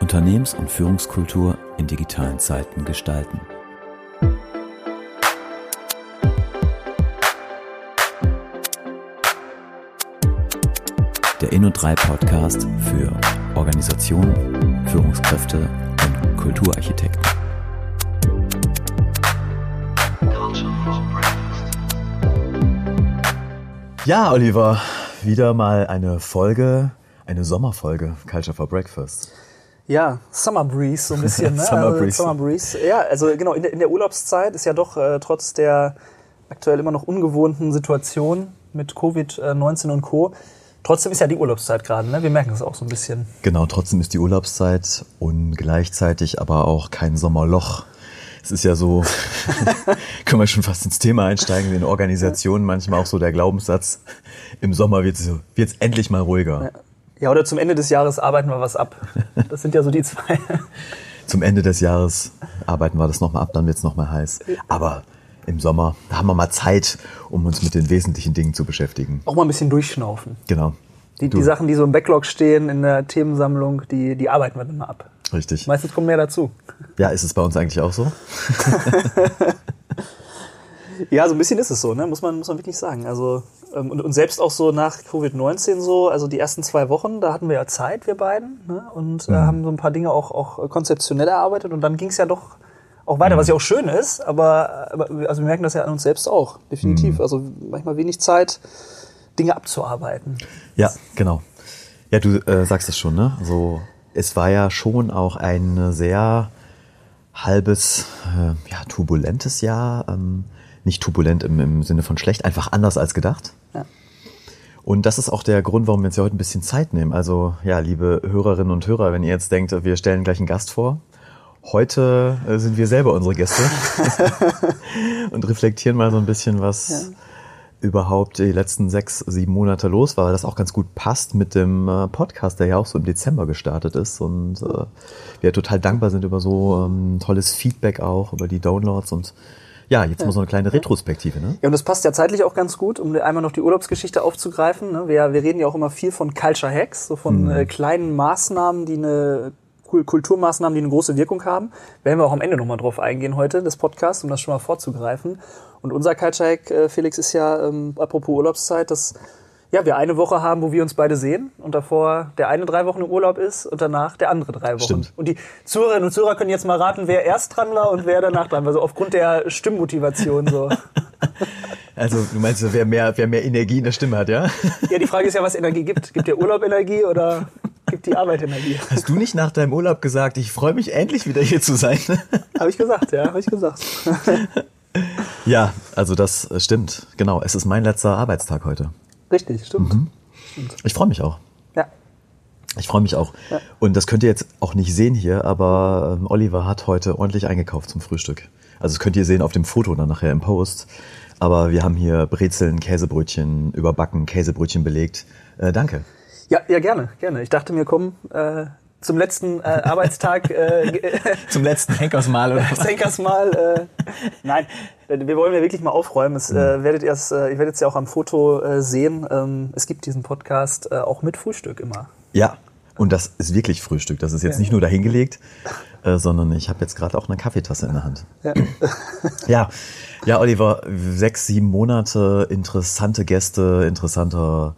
Unternehmens- und Führungskultur in digitalen Zeiten gestalten. Der Inno3 Podcast für Organisationen, Führungskräfte und Kulturarchitekten. Ja, Oliver, wieder mal eine Folge, eine Sommerfolge Culture for Breakfast. Ja, Summer Breeze so ein bisschen. Ne? Summer Also Breeze. Summer Breeze. Ja, also genau, in der, in der Urlaubszeit ist ja doch äh, trotz der aktuell immer noch ungewohnten Situation mit Covid-19 und Co. Trotzdem ist ja die Urlaubszeit gerade, ne? Wir merken das auch so ein bisschen. Genau, trotzdem ist die Urlaubszeit und gleichzeitig aber auch kein Sommerloch. Es ist ja so, können wir schon fast ins Thema einsteigen, in Organisationen manchmal auch so der Glaubenssatz, im Sommer wird es endlich mal ruhiger. Ja, oder zum Ende des Jahres arbeiten wir was ab. Das sind ja so die zwei. Zum Ende des Jahres arbeiten wir das nochmal ab, dann wird's noch nochmal heiß. Aber im Sommer, da haben wir mal Zeit, um uns mit den wesentlichen Dingen zu beschäftigen. Auch mal ein bisschen durchschnaufen. Genau. Die, die Sachen, die so im Backlog stehen in der Themensammlung, die, die arbeiten wir dann mal ab. Richtig. Meistens kommt mehr dazu. Ja, ist es bei uns eigentlich auch so? Ja, so ein bisschen ist es so, ne? muss, man, muss man wirklich sagen. Also, ähm, und, und selbst auch so nach Covid-19 so, also die ersten zwei Wochen, da hatten wir ja Zeit, wir beiden, ne? und äh, haben so ein paar Dinge auch, auch konzeptionell erarbeitet und dann ging es ja doch auch weiter, was ja auch schön ist, aber, aber also wir merken das ja an uns selbst auch, definitiv. Also manchmal wenig Zeit, Dinge abzuarbeiten. Ja, genau. Ja, du äh, sagst es schon, ne? Also es war ja schon auch ein sehr halbes, äh, ja, turbulentes Jahr. Ähm, nicht turbulent im, im Sinne von schlecht, einfach anders als gedacht. Ja. Und das ist auch der Grund, warum wir uns ja heute ein bisschen Zeit nehmen. Also ja, liebe Hörerinnen und Hörer, wenn ihr jetzt denkt, wir stellen gleich einen Gast vor, heute äh, sind wir selber unsere Gäste und reflektieren mal so ein bisschen, was überhaupt die letzten sechs, sieben Monate los war, weil das auch ganz gut passt mit dem äh, Podcast, der ja auch so im Dezember gestartet ist und äh, wir total dankbar sind über so ähm, tolles Feedback auch, über die Downloads und ja, jetzt mal so eine kleine Retrospektive, ne? Ja, und das passt ja zeitlich auch ganz gut, um einmal noch die Urlaubsgeschichte aufzugreifen. ne? Wir, wir reden ja auch immer viel von Culture Hacks, so von äh, kleinen Maßnahmen, die eine Kulturmaßnahmen, die eine große Wirkung haben. Werden wir auch am Ende nochmal drauf eingehen heute des Podcasts, um das schon mal vorzugreifen. Und unser Hack, äh, Felix, ist ja, ähm, apropos Urlaubszeit, dass ja, wir eine Woche haben, wo wir uns beide sehen und davor der eine drei Wochen im Urlaub ist und danach der andere drei Wochen. Stimmt. Und die Zuhörerinnen und Zuhörer können jetzt mal raten, wer erst dran war und wer danach dran war. So aufgrund der Stimmmotivation so. Also du meinst, wer mehr, wer mehr Energie in der Stimme hat, ja? Ja, die Frage ist ja, was Energie gibt. Gibt der Urlaub Energie oder gibt die Arbeit Energie? Hast du nicht nach deinem Urlaub gesagt, ich freue mich endlich wieder hier zu sein? Habe ich gesagt, ja, habe ich gesagt. ja, also das äh, stimmt. Genau, es ist mein letzter Arbeitstag heute. Richtig, stimmt. Ich freue mich auch. Ja. Ich freue mich auch. Ja. Und das könnt ihr jetzt auch nicht sehen hier, aber ähm, Oliver hat heute ordentlich eingekauft zum Frühstück. Also das könnt ihr sehen auf dem Foto dann nachher im Post. Aber wir haben hier Brezeln, Käsebrötchen überbacken, Käsebrötchen belegt. Äh, danke. Ja, ja, gerne, gerne. Ich dachte mir, komm, äh, zum letzten äh, Arbeitstag äh, Zum letzten Henkersmal oder des Henkers mal. Äh, nein, wir wollen ja wirklich mal aufräumen. Es, äh, werdet ihr es, äh, ihr werdet es ja auch am Foto äh, sehen. Ähm, es gibt diesen Podcast äh, auch mit Frühstück immer. Ja, und das ist wirklich Frühstück. Das ist jetzt nicht nur dahingelegt, äh, sondern ich habe jetzt gerade auch eine Kaffeetasse in der Hand. Ja. Ja, ja, Oliver, sechs, sieben Monate, interessante Gäste, interessanter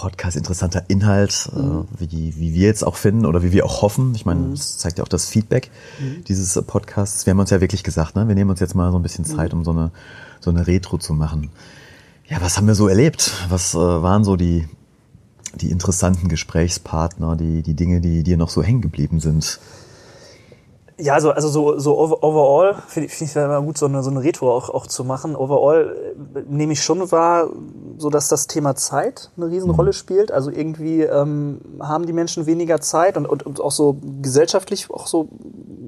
Podcast, interessanter Inhalt, Mhm. äh, wie, wie wir jetzt auch finden oder wie wir auch hoffen. Ich meine, das zeigt ja auch das Feedback Mhm. dieses äh, Podcasts. Wir haben uns ja wirklich gesagt, ne? wir nehmen uns jetzt mal so ein bisschen Mhm. Zeit, um so eine, so eine Retro zu machen. Ja, was haben wir so erlebt? Was äh, waren so die, die interessanten Gesprächspartner, die, die Dinge, die dir noch so hängen geblieben sind? Ja, also, also so, so over- overall finde ich, finde ich immer gut, so eine, so eine Retro auch, auch zu machen. Overall äh, nehme ich schon wahr, so dass das Thema Zeit eine Riesenrolle spielt. Also irgendwie ähm, haben die Menschen weniger Zeit und, und, und auch so gesellschaftlich auch so,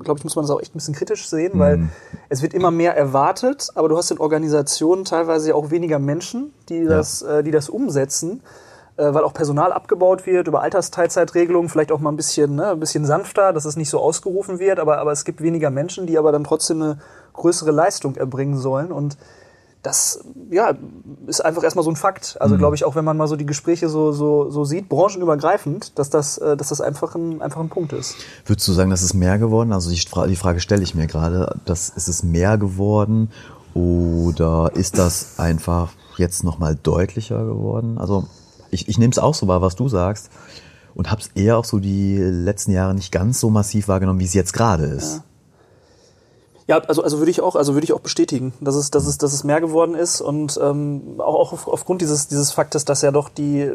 glaube ich, muss man das auch echt ein bisschen kritisch sehen, weil es wird immer mehr erwartet, aber du hast in Organisationen teilweise ja auch weniger Menschen, die das, äh, die das umsetzen weil auch Personal abgebaut wird über Altersteilzeitregelungen, vielleicht auch mal ein bisschen, ne, ein bisschen sanfter, dass es nicht so ausgerufen wird, aber, aber es gibt weniger Menschen, die aber dann trotzdem eine größere Leistung erbringen sollen. Und das ja, ist einfach erstmal so ein Fakt. Also glaube ich auch, wenn man mal so die Gespräche so, so, so sieht, branchenübergreifend, dass das, äh, dass das einfach ein, einfach ein Punkt ist. Würdest du sagen, das ist mehr geworden? Also die, Fra die Frage stelle ich mir gerade. Das, ist es mehr geworden oder ist das einfach jetzt nochmal deutlicher geworden? Also ich, ich nehme es auch so wahr, was du sagst und habe es eher auch so die letzten Jahre nicht ganz so massiv wahrgenommen, wie es jetzt gerade ist. Ja. Ja, also, also würde ich auch, also würde ich auch bestätigen, dass es, dass es, dass es mehr geworden ist und ähm, auch, auch auf, aufgrund dieses, dieses Faktes, dass ja doch die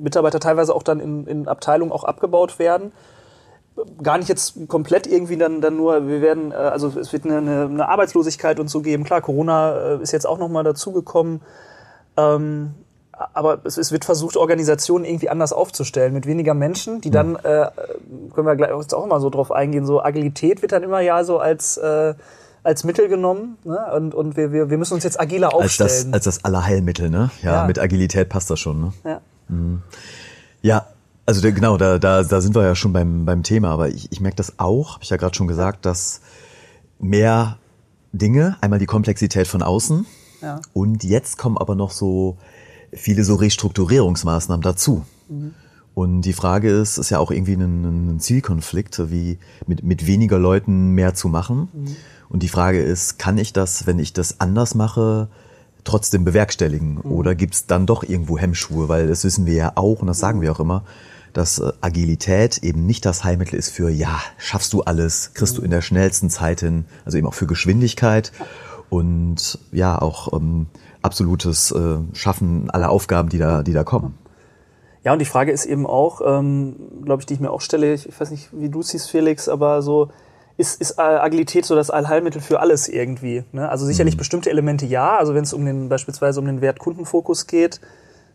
Mitarbeiter teilweise auch dann in, in Abteilungen auch abgebaut werden. Gar nicht jetzt komplett irgendwie dann, dann nur, wir werden, äh, also es wird eine, eine Arbeitslosigkeit und so geben. Klar, Corona äh, ist jetzt auch nochmal dazugekommen. Ähm, aber es, wird versucht, Organisationen irgendwie anders aufzustellen, mit weniger Menschen, die dann, äh, können wir gleich auch immer so drauf eingehen, so Agilität wird dann immer ja so als, äh, als Mittel genommen ne? und, und wir, wir, wir müssen uns jetzt agiler aufstellen. Als das, als das Allerheilmittel, ne? Ja, ja, mit Agilität passt das schon, ne? Ja. Mhm. Ja, also der, genau, da, da, da sind wir ja schon beim, beim Thema, aber ich, ich merke das auch, habe ich ja gerade schon gesagt, dass mehr Dinge, einmal die Komplexität von außen Ja. und jetzt kommen aber noch so viele so Restrukturierungsmaßnahmen dazu. Und die Frage ist, ist ja auch irgendwie ein, ein Zielkonflikt, wie mit, mit weniger Leuten mehr zu machen. Und die Frage ist, kann ich das, wenn ich das anders mache, trotzdem bewerkstelligen? Oder gibt's dann doch irgendwo Hemmschuhe? Weil das wissen wir ja auch und das sagen wir auch immer, dass äh, Agilität eben nicht das Heilmittel ist für, ja, schaffst du alles, kriegst du in der schnellsten Zeit hin, also eben auch für Geschwindigkeit und ja, auch ähm, absolutes äh, Schaffen aller Aufgaben, die da, die da kommen. Ja, und die Frage ist eben auch, ähm, glaube ich, die ich mir auch stelle, ich weiß nicht, wie du siehst, Felix, aber so, ist, ist Agilität so das Allheilmittel für alles irgendwie? Ne? Also sicherlich bestimmte Elemente ja, also wenn es um den, beispielsweise um den Wert Kundenfokus geht,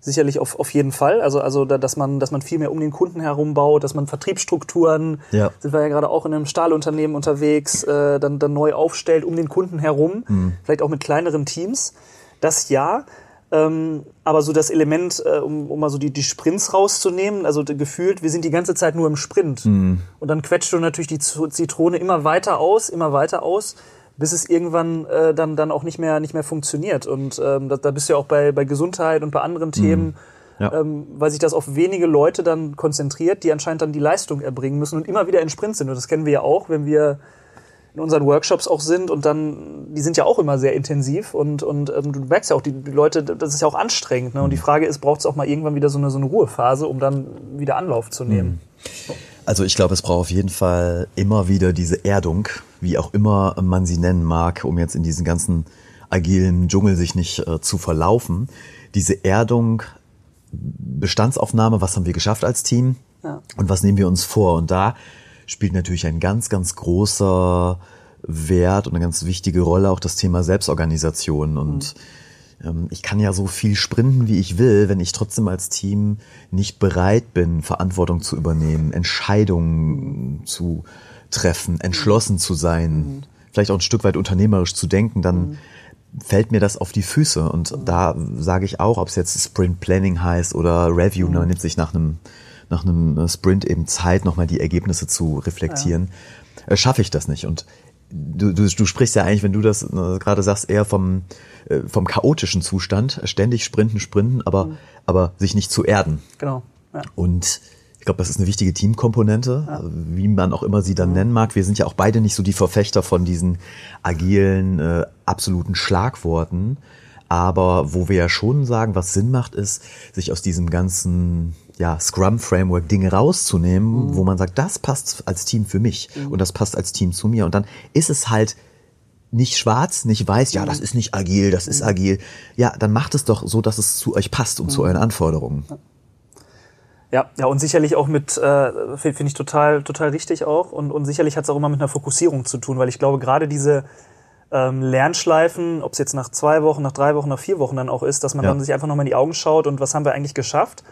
sicherlich auf, auf jeden Fall. Also, also da, dass man, dass man viel mehr um den Kunden herum baut, dass man Vertriebsstrukturen, Ja. sind wir ja gerade auch in einem Stahlunternehmen unterwegs, äh, dann, dann neu aufstellt um den Kunden herum, vielleicht auch mit kleineren Teams. Das ja. Ähm, aber so das Element, äh, um, um mal so die, die Sprints rauszunehmen, also gefühlt, wir sind die ganze Zeit nur im Sprint. Und dann quetscht du natürlich die Zitrone immer weiter aus, immer weiter aus, bis es irgendwann äh, dann, dann auch nicht mehr, nicht mehr funktioniert. Und ähm, da, da bist du ja auch bei, bei Gesundheit und bei anderen Themen, Ja. ähm, weil sich das auf wenige Leute dann konzentriert, die anscheinend dann die Leistung erbringen müssen und immer wieder in Sprint sind. Und das kennen wir ja auch, wenn wir in unseren Workshops auch sind und dann, die sind ja auch immer sehr intensiv und, und ähm, du merkst ja auch, die, die Leute, das ist ja auch anstrengend. Ne? Und die Frage ist, braucht es auch mal irgendwann wieder so eine, so eine Ruhephase, um dann wieder Anlauf zu nehmen? Also ich glaube, es braucht auf jeden Fall immer wieder diese Erdung, wie auch immer man sie nennen mag, um jetzt in diesen ganzen agilen Dschungel sich nicht äh, zu verlaufen. Diese Erdung, Bestandsaufnahme, was haben wir geschafft als Team Ja. und was nehmen wir uns vor? Und da spielt natürlich ein ganz, ganz großer Wert und eine ganz wichtige Rolle auch das Thema Selbstorganisation. Und ähm, ich kann ja so viel sprinten, wie ich will, wenn ich trotzdem als Team nicht bereit bin, Verantwortung zu übernehmen, Entscheidungen zu treffen, entschlossen zu sein, vielleicht auch ein Stück weit unternehmerisch zu denken, dann fällt mir das auf die Füße. Und da sage ich auch, ob es jetzt Sprint Planning heißt oder Review, man nimmt sich nach einem, nach einem äh, Sprint eben Zeit, nochmal die Ergebnisse zu reflektieren, äh, schaffe ich das nicht. Und du, du, du sprichst ja eigentlich, wenn du das äh, gerade sagst, eher vom, vom chaotischen Zustand, ständig sprinten, sprinten, aber, aber sich nicht zu erden. Genau. Ja. Und ich glaube, das ist eine wichtige Teamkomponente, also wie man auch immer sie dann nennen mag. Wir sind ja auch beide nicht so die Verfechter von diesen agilen, äh, absoluten Schlagworten. Aber wo wir ja schon sagen, was Sinn macht, ist, sich aus diesem ganzen ja, Scrum-Framework Dinge rauszunehmen, wo man sagt, das passt als Team für mich und das passt als Team zu mir. Und dann ist es halt nicht schwarz, nicht weiß, ja, das ist nicht agil, das ist agil. Ja, dann macht es doch so, dass es zu euch passt und zu euren Anforderungen. Ja, ja, und sicherlich auch mit, äh, finde find ich total, total richtig auch. Und, und sicherlich hat es auch immer mit einer Fokussierung zu tun, weil ich glaube, gerade diese ähm, Lernschleifen, ob es jetzt nach zwei Wochen, nach drei Wochen, nach vier Wochen dann auch ist, dass man Ja. dann sich einfach nochmal in die Augen schaut und was haben wir eigentlich geschafft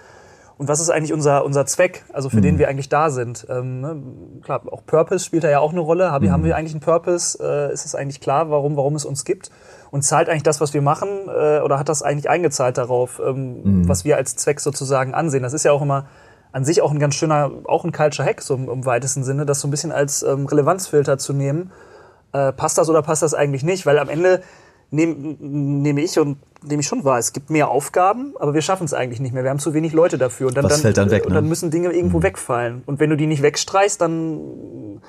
und was ist eigentlich unser, unser Zweck, also für den wir eigentlich da sind. Ähm, ne? Klar, auch Purpose spielt da ja auch eine Rolle. Haben, wir haben wir eigentlich einen Purpose? Äh, ist es eigentlich klar, warum, warum es uns gibt? Und zahlt eigentlich das, was wir machen, äh, oder hat das eigentlich eingezahlt darauf, ähm, was wir als Zweck sozusagen ansehen? Das ist ja auch immer an sich auch ein ganz schöner, auch ein Culture Hack so im, im weitesten Sinne, das so ein bisschen als ähm, Relevanzfilter zu nehmen. Äh, passt das oder passt das eigentlich nicht? Weil am Ende nehme nehme ich und nehme ich schon wahr, es gibt mehr Aufgaben, aber wir schaffen es eigentlich nicht mehr. Wir haben zu wenig Leute dafür. Und dann, Was dann, fällt dann weg, Und ne? dann müssen Dinge irgendwo wegfallen. Und wenn du die nicht wegstreichst, dann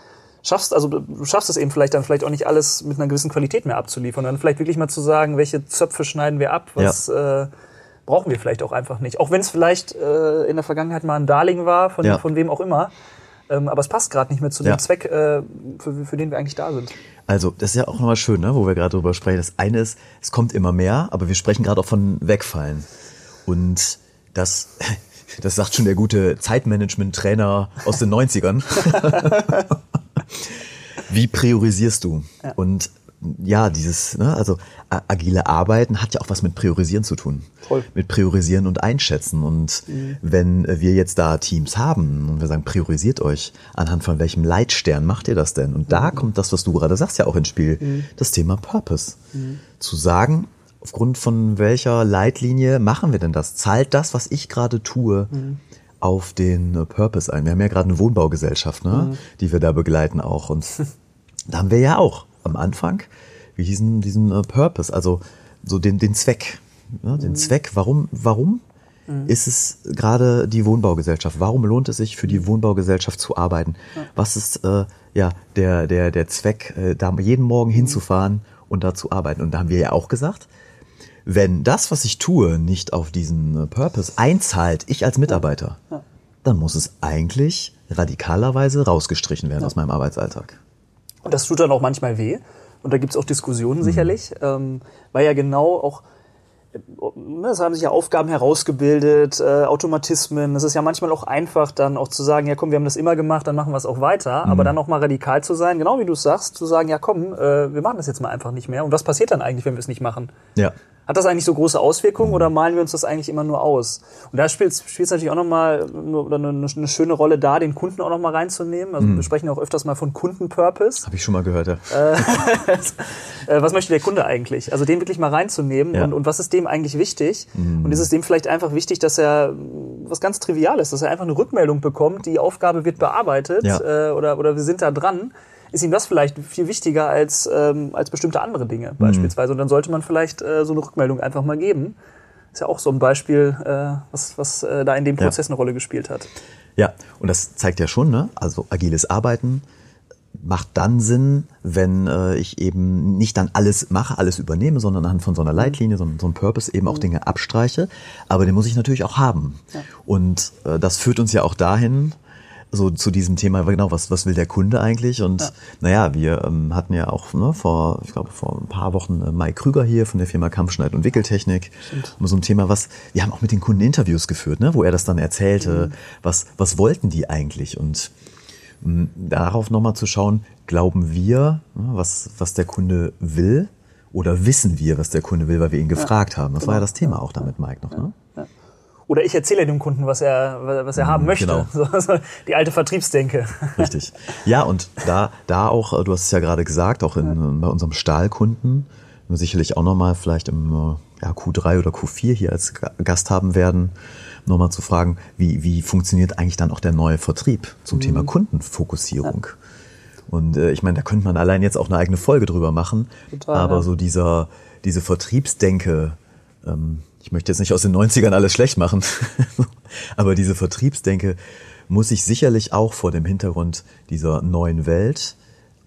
schaffst, also du schaffst es eben vielleicht dann vielleicht auch nicht alles mit einer gewissen Qualität mehr abzuliefern. Dann vielleicht wirklich mal zu sagen, welche Zöpfe schneiden wir ab, was äh, brauchen wir vielleicht auch einfach nicht. Auch wenn es vielleicht äh, in der Vergangenheit mal ein Darling war, von, Ja. von wem auch immer. Ähm, aber es passt gerade nicht mehr zu dem Ja. Zweck, äh, für, für den wir eigentlich da sind. Also, das ist ja auch nochmal schön, ne, wo wir gerade drüber sprechen. Das eine ist, es kommt immer mehr, aber wir sprechen gerade auch von Wegfallen. Und das, das sagt schon der gute Zeitmanagement-Trainer aus den 90ern. Wie priorisierst du? Und ja, dieses, ne, also agile Arbeiten hat ja auch was mit Priorisieren zu tun. Voll. Mit Priorisieren und Einschätzen. Und wenn wir jetzt da Teams haben und wir sagen, priorisiert euch, anhand von welchem Leitstern macht ihr das denn? Und da kommt das, was du gerade sagst, ja auch ins Spiel, das Thema Purpose. Zu sagen, aufgrund von welcher Leitlinie machen wir denn das? Zahlt das, was ich gerade tue, auf den äh, Purpose ein? Wir haben ja gerade eine Wohnbaugesellschaft, ne, die wir da begleiten auch. Und da haben wir ja auch am Anfang wie diesen, diesen äh, Purpose, also so den, den Zweck. Ne, den Zweck, warum, warum ist es gerade die Wohnbaugesellschaft? Warum lohnt es sich für die Wohnbaugesellschaft zu arbeiten? Was ist äh, ja der, der, der Zweck, äh, da jeden Morgen hinzufahren und da zu arbeiten? Und da haben wir ja auch gesagt, wenn das, was ich tue, nicht auf diesen äh, Purpose einzahlt, ich als Mitarbeiter, dann muss es eigentlich radikalerweise rausgestrichen werden aus meinem Arbeitsalltag. Und das tut dann auch manchmal weh. Und da gibt's auch Mhm. Diskussionen sicherlich, ähm, weil ja genau auch, äh, es haben sich ja Aufgaben herausgebildet, äh, Automatismen. Es ist ja manchmal auch einfach dann auch zu sagen, ja komm, wir haben das immer gemacht, dann machen wir es auch weiter. Mhm. Aber dann auch mal radikal zu sein, genau wie du es sagst, zu sagen, ja komm, äh, wir machen das jetzt mal einfach nicht mehr. Und was passiert dann eigentlich, wenn wir es nicht machen? Ja. Hat das eigentlich so große Auswirkungen oder malen wir uns das eigentlich immer nur aus? Und da spielt es natürlich auch nochmal eine, eine schöne Rolle da, den Kunden auch nochmal reinzunehmen. Also wir sprechen auch öfters mal von Kundenpurpose. Habe ich schon mal gehört, ja. Äh, was möchte der Kunde eigentlich? Also den wirklich mal reinzunehmen Ja. und, und was ist dem eigentlich wichtig? Und ist es dem vielleicht einfach wichtig, dass er was ganz Triviales, dass er einfach eine Rückmeldung bekommt, die Aufgabe wird bearbeitet Ja. äh, oder, oder wir sind da dran. Ist ihm das vielleicht viel wichtiger als, ähm, als bestimmte andere Dinge beispielsweise? Und dann sollte man vielleicht äh, so eine Rückmeldung einfach mal geben. Ist ja auch so ein Beispiel, äh, was, was äh, da in dem Ja. Prozess eine Rolle gespielt hat. Ja, und das zeigt ja schon, ne? Also agiles Arbeiten macht dann Sinn, wenn äh, ich eben nicht dann alles mache, alles übernehme, sondern anhand von so einer Leitlinie, so, so einem Purpose eben auch Dinge abstreiche. Aber den muss ich natürlich auch haben. Und äh, das führt uns ja auch dahin, so zu diesem Thema, genau, was, was will der Kunde eigentlich? Und naja, wir ähm, hatten ja auch ne, vor, ich glaube, vor ein paar Wochen äh, Mike Krüger hier von der Firma Kampfschneid und Wickeltechnik. Um so ein Thema, was, wir haben auch mit den Kunden Interviews geführt, ne, wo er das dann erzählte, was, was wollten die eigentlich? Und mh, darauf nochmal zu schauen, glauben wir, ne, was, was der Kunde will? Oder wissen wir, was der Kunde will, weil wir ihn gefragt haben? Das war ja das Thema auch da mit Mike noch, ne? Oder ich erzähle dem Kunden, was er, was er haben möchte. genau. So, so die alte Vertriebsdenke. Richtig. Ja, und da, da auch, äh, du hast es ja gerade gesagt, auch in, bei unserem Stahlkunden, sicherlich auch nochmal vielleicht im äh, ja, Q3 oder Q4 hier als Ga- Gast haben werden, nochmal zu fragen, wie, wie funktioniert eigentlich dann auch der neue Vertrieb zum Thema Kundenfokussierung? Und äh, ich meine, da könnte man allein jetzt auch eine eigene Folge drüber machen. Total, aber ja. so dieser, diese Vertriebsdenke, ähm, ich möchte jetzt nicht aus den 90ern alles schlecht machen, aber diese Vertriebsdenke muss sich sicherlich auch vor dem Hintergrund dieser neuen Welt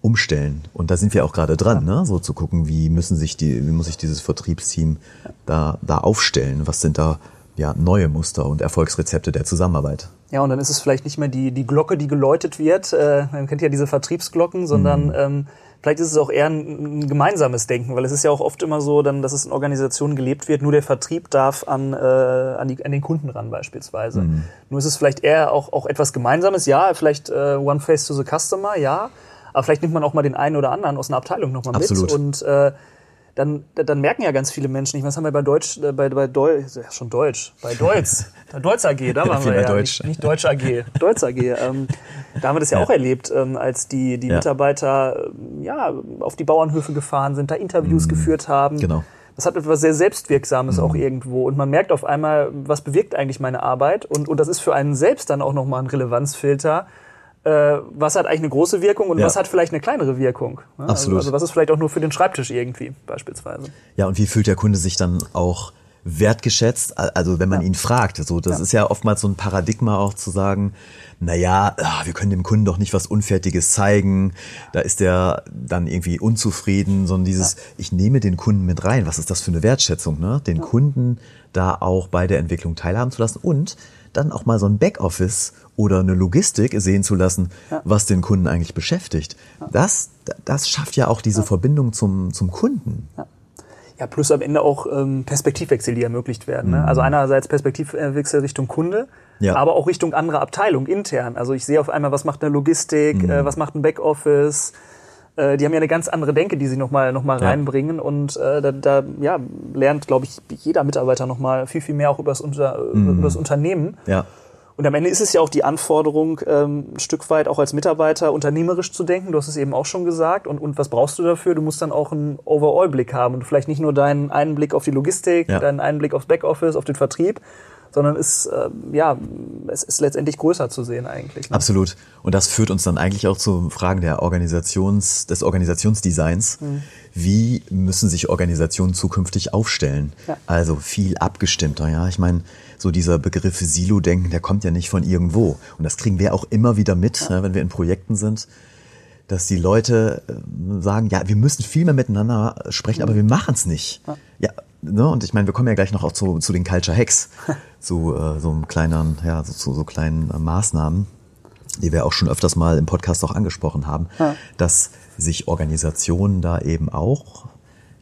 umstellen. Und da sind wir auch gerade dran, ne? so zu gucken, wie müssen sich die, wie muss sich dieses Vertriebsteam da, da aufstellen? Was sind da ja, neue Muster und Erfolgsrezepte der Zusammenarbeit? Ja, und dann ist es vielleicht nicht mehr die, die Glocke, die geläutet wird. Äh, man kennt ja diese Vertriebsglocken, sondern ähm, vielleicht ist es auch eher ein, ein gemeinsames Denken, weil es ist ja auch oft immer so, dann, dass es in Organisationen gelebt wird, nur der Vertrieb darf an, äh, an, die, an den Kunden ran beispielsweise. Nur ist es vielleicht eher auch, auch etwas Gemeinsames, ja, vielleicht äh, One Face to the Customer, ja, aber vielleicht nimmt man auch mal den einen oder anderen aus einer Abteilung nochmal mit und äh, dann, dann merken ja ganz viele Menschen nicht, was haben wir bei Deutsch, äh, bei, bei Deutsch, ja, schon Deutsch, bei Deutsch, bei Deutsch AG, da waren wir ja, Deutsch. Nicht, nicht Deutsch AG, Deutsch AG. Ähm, da haben wir das ja, Ja. auch erlebt, ähm, als die, die Ja. Mitarbeiter ähm, ja, auf die Bauernhöfe gefahren sind, da Interviews geführt haben. Genau. Das hat etwas sehr Selbstwirksames auch irgendwo. Und man merkt auf einmal, was bewirkt eigentlich meine Arbeit. Und, und das ist für einen selbst dann auch nochmal ein Relevanzfilter. Äh, was hat eigentlich eine große Wirkung und Ja. was hat vielleicht eine kleinere Wirkung. ne? Absolut. Also, also was ist vielleicht auch nur für den Schreibtisch irgendwie beispielsweise. Ja, und wie fühlt der Kunde sich dann auch wertgeschätzt? Also wenn man ihn fragt, so das ist ja oftmals so ein Paradigma auch zu sagen, na ja, ah, wir können dem Kunden doch nicht was Unfertiges zeigen. Da ist der dann irgendwie unzufrieden, sondern dieses, ich nehme den Kunden mit rein. Was ist das für eine Wertschätzung, ne? Den Kunden da auch bei der Entwicklung teilhaben zu lassen und dann auch mal so ein Backoffice oder eine Logistik sehen zu lassen, was den Kunden eigentlich beschäftigt. Das, das schafft ja auch diese Verbindung zum, zum Kunden. Ja, plus am Ende auch ähm, Perspektivwechsel, die ermöglicht werden. Ne? Also einerseits Perspektivwechsel Richtung Kunde, Mhm. Ja. aber auch Richtung andere Abteilung intern. Also ich sehe auf einmal, was macht eine Logistik, Mhm. äh, was macht ein Backoffice. Äh, die haben ja eine ganz andere Denke, die sie nochmal noch mal Ja. reinbringen. Und äh, da, da ja, lernt, glaube ich, jeder Mitarbeiter nochmal viel, viel mehr auch über das, Unter Mhm. über das Unternehmen. Ja. Und am Ende ist es ja auch die Anforderung, ähm, ein Stück weit auch als Mitarbeiter unternehmerisch zu denken. Du hast es eben auch schon gesagt. Und, und was brauchst du dafür? Du musst dann auch einen Overall-Blick haben und vielleicht nicht nur deinen einen Blick auf die Logistik, Ja. deinen einen Blick aufs Backoffice, auf den Vertrieb, sondern ist, ähm, ja, es ist letztendlich größer zu sehen eigentlich. Ne? Absolut. Und das führt uns dann eigentlich auch zu Fragen der Organisations, des Organisationsdesigns. Mhm. Wie müssen sich Organisationen zukünftig aufstellen? Ja. Also viel abgestimmter, ja. Ich meine, so dieser Begriff Silo-Denken, der kommt ja nicht von irgendwo. Und das kriegen wir auch immer wieder mit, ja, wenn wir in Projekten sind, dass die Leute äh, sagen, ja, wir müssen viel mehr miteinander sprechen, aber wir machen es nicht. Ja, ne? Und ich meine, wir kommen ja gleich noch auch zu, zu den Culture Hacks, zu äh, so einem kleinen, ja, so, zu so kleinen äh, Maßnahmen, die wir auch schon öfters mal im Podcast auch angesprochen haben, dass sich Organisationen da eben auch,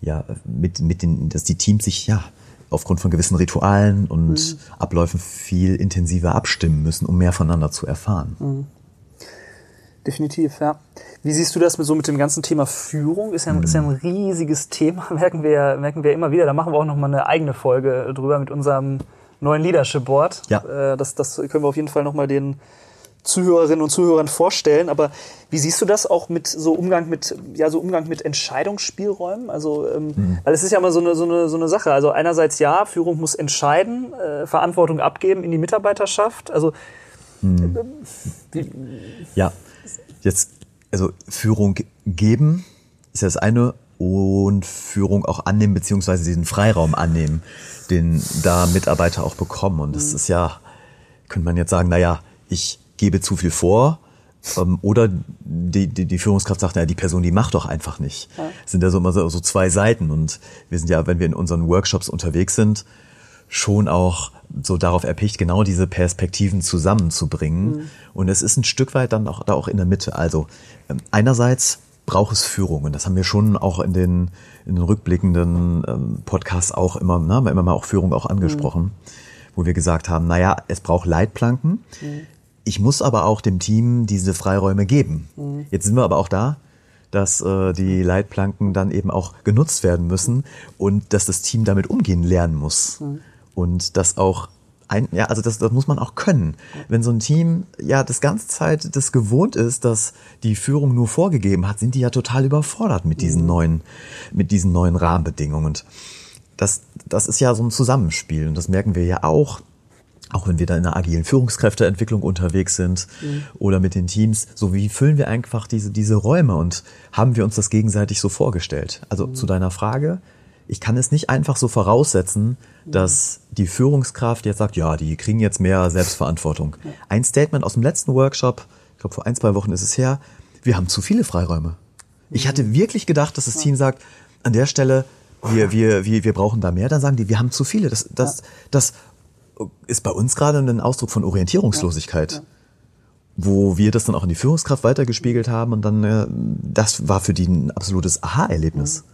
ja, mit, mit den, dass die Teams sich, ja, aufgrund von gewissen Ritualen und Abläufen viel intensiver abstimmen müssen, um mehr voneinander zu erfahren. Definitiv, ja. Wie siehst du das mit so mit dem ganzen Thema Führung? Ist ja, ist ja ein riesiges Thema, merken wir, merken wir immer wieder. Da machen wir auch noch mal eine eigene Folge drüber mit unserem neuen Leadership Board. Ja. Äh, Das, das können wir auf jeden Fall noch mal den Zuhörerinnen und Zuhörern vorstellen. Aber wie siehst du das auch mit so Umgang mit, ja, so Umgang mit Entscheidungsspielräumen? Also, ähm, weil es ist ja immer so eine, so eine, so eine Sache. Also einerseits ja, Führung muss entscheiden, äh, Verantwortung abgeben in die Mitarbeiterschaft. Also, Ja, jetzt, also Führung geben ist ja das eine und Führung auch annehmen, beziehungsweise diesen Freiraum annehmen, den da Mitarbeiter auch bekommen. Und das ist ja, könnte man jetzt sagen, naja, ich gebe zu viel vor. Ähm, oder die, die, die Führungskraft sagt, naja, die Person, die macht doch einfach nicht. Das sind ja so immer so, so zwei Seiten. Und wir sind ja, wenn wir in unseren Workshops unterwegs sind, schon auch so darauf erpicht, genau diese Perspektiven zusammenzubringen. Und es ist ein Stück weit dann auch da auch in der Mitte. Also ähm, einerseits braucht es Führung und das haben wir schon auch in den, in den rückblickenden ähm, Podcasts auch immer, ne, immer mal auch Führung auch angesprochen, wo wir gesagt haben, naja, es braucht Leitplanken. Ich muss aber auch dem Team diese Freiräume geben. Jetzt sind wir aber auch da, dass äh, die Leitplanken dann eben auch genutzt werden müssen und dass das Team damit umgehen lernen muss. Und das auch ein, ja, also das, das muss man auch können. Wenn so ein Team ja das ganze Zeit das gewohnt ist, dass die Führung nur vorgegeben hat, sind die ja total überfordert mit diesen neuen, mit diesen neuen Rahmenbedingungen. Und das, das ist ja so ein Zusammenspiel. Und das merken wir ja auch, auch wenn wir da in der agilen Führungskräfteentwicklung unterwegs sind oder mit den Teams, so wie füllen wir einfach diese, diese Räume und haben wir uns das gegenseitig so vorgestellt? Also zu deiner Frage, ich kann es nicht einfach so voraussetzen, dass die Führungskraft jetzt sagt, ja, die kriegen jetzt mehr Selbstverantwortung. Ein Statement aus dem letzten Workshop, ich glaube vor ein, zwei Wochen ist es her, wir haben zu viele Freiräume. Ich hatte wirklich gedacht, dass das Team sagt, an der Stelle, wir, wir, wir, wir brauchen da mehr, dann sagen die, wir haben zu viele. Das, das, das ist bei uns gerade ein Ausdruck von Orientierungslosigkeit. Wo wir das dann auch in die Führungskraft weitergespiegelt haben und dann, äh, das war für die ein absolutes Aha-Erlebnis.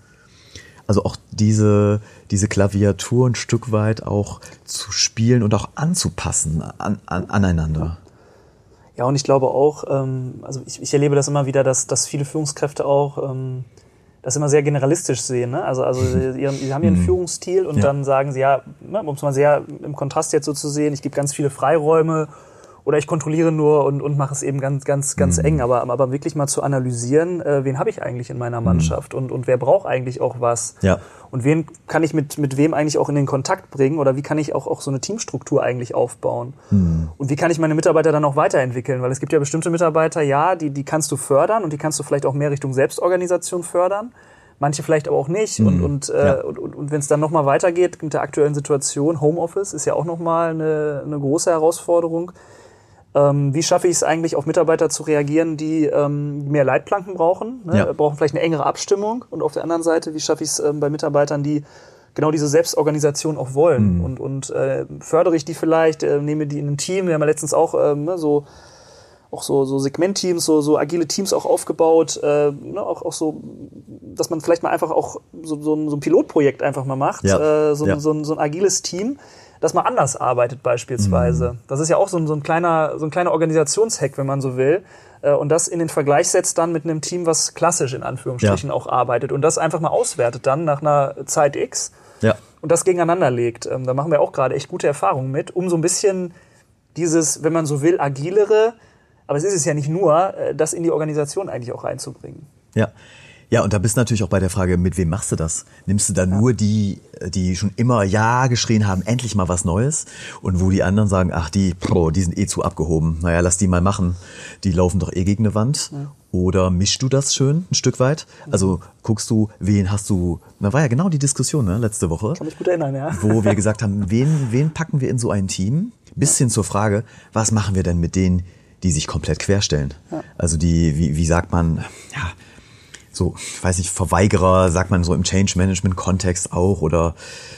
Also auch diese, diese Klaviatur ein Stück weit auch zu spielen und auch anzupassen an, an, aneinander. Ja, und ich glaube auch, ähm, also ich, ich erlebe das immer wieder, dass, dass viele Führungskräfte auch ähm, das immer sehr generalistisch sehen. Ne? Also, also sie, ihren, sie haben ihren Führungsstil und Ja. dann sagen sie, ja, ne, um es mal sehr im Kontrast jetzt so zu sehen, ich gebe ganz viele Freiräume oder ich kontrolliere nur und, und mache es eben ganz, ganz, ganz eng. Aber, aber wirklich mal zu analysieren, äh, wen habe ich eigentlich in meiner Mannschaft und, und wer braucht eigentlich auch was? Ja. Und wen kann ich mit, mit wem eigentlich auch in den Kontakt bringen oder wie kann ich auch, auch so eine Teamstruktur eigentlich aufbauen? Und wie kann ich meine Mitarbeiter dann auch weiterentwickeln? Weil es gibt ja bestimmte Mitarbeiter, ja, die, die kannst du fördern und die kannst du vielleicht auch mehr Richtung Selbstorganisation fördern. Manche vielleicht aber auch nicht. Und, und, äh, Ja. und, und, und wenn es dann nochmal weitergeht mit der aktuellen Situation, Homeoffice ist ja auch nochmal eine, eine große Herausforderung. Ähm, wie schaffe ich es eigentlich, auf Mitarbeiter zu reagieren, die ähm, mehr Leitplanken brauchen, ne? Ja. brauchen vielleicht eine engere Abstimmung? Und auf der anderen Seite, wie schaffe ich es ähm, bei Mitarbeitern, die genau diese Selbstorganisation auch wollen? Und, und äh, fördere ich die vielleicht, äh, nehme die in ein Team? Wir haben ja letztens auch ähm, ne, so auch so, so Segmentteams, so, so agile Teams auch aufgebaut, äh, ne, auch, auch so, dass man vielleicht mal einfach auch so, so, ein, so ein Pilotprojekt einfach mal macht, Ja. äh, so, Ja. so, ein, so ein agiles Team, das mal anders arbeitet beispielsweise. Mhm. Das ist ja auch so ein, so ein kleiner, so ein kleiner Organisationshack, wenn man so will. Äh, Und das in den Vergleich setzt dann mit einem Team, was klassisch in Anführungsstrichen Ja. auch arbeitet und das einfach mal auswertet dann nach einer Zeit X Ja. und das gegeneinander legt. Ähm, Da machen wir auch gerade echt gute Erfahrungen mit, um so ein bisschen dieses, wenn man so will, agilere, aber es ist es ja nicht nur, äh, das in die Organisation eigentlich auch reinzubringen. Ja. Ja, und da bist du natürlich auch bei der Frage, mit wem machst du das? Nimmst du da nur die, die schon immer Ja geschrien haben, endlich mal was Neues? Und wo die anderen sagen, ach, die, Pro, die sind eh zu abgehoben. Naja, lass die mal machen. Die laufen doch eh gegen eine Wand. Oder mischst du das schön ein Stück weit? Also guckst du, wen hast du, da war ja genau die Diskussion ne, letzte Woche Kann mich gut erinnern, ja. wo wir gesagt haben, wen, wen packen wir in so ein Team? Bis hin zur Frage, was machen wir denn mit denen, die sich komplett querstellen? Also die, wie, wie sagt man, ja, so, ich weiß nicht, Verweigerer, sagt man so im Change-Management-Kontext auch oder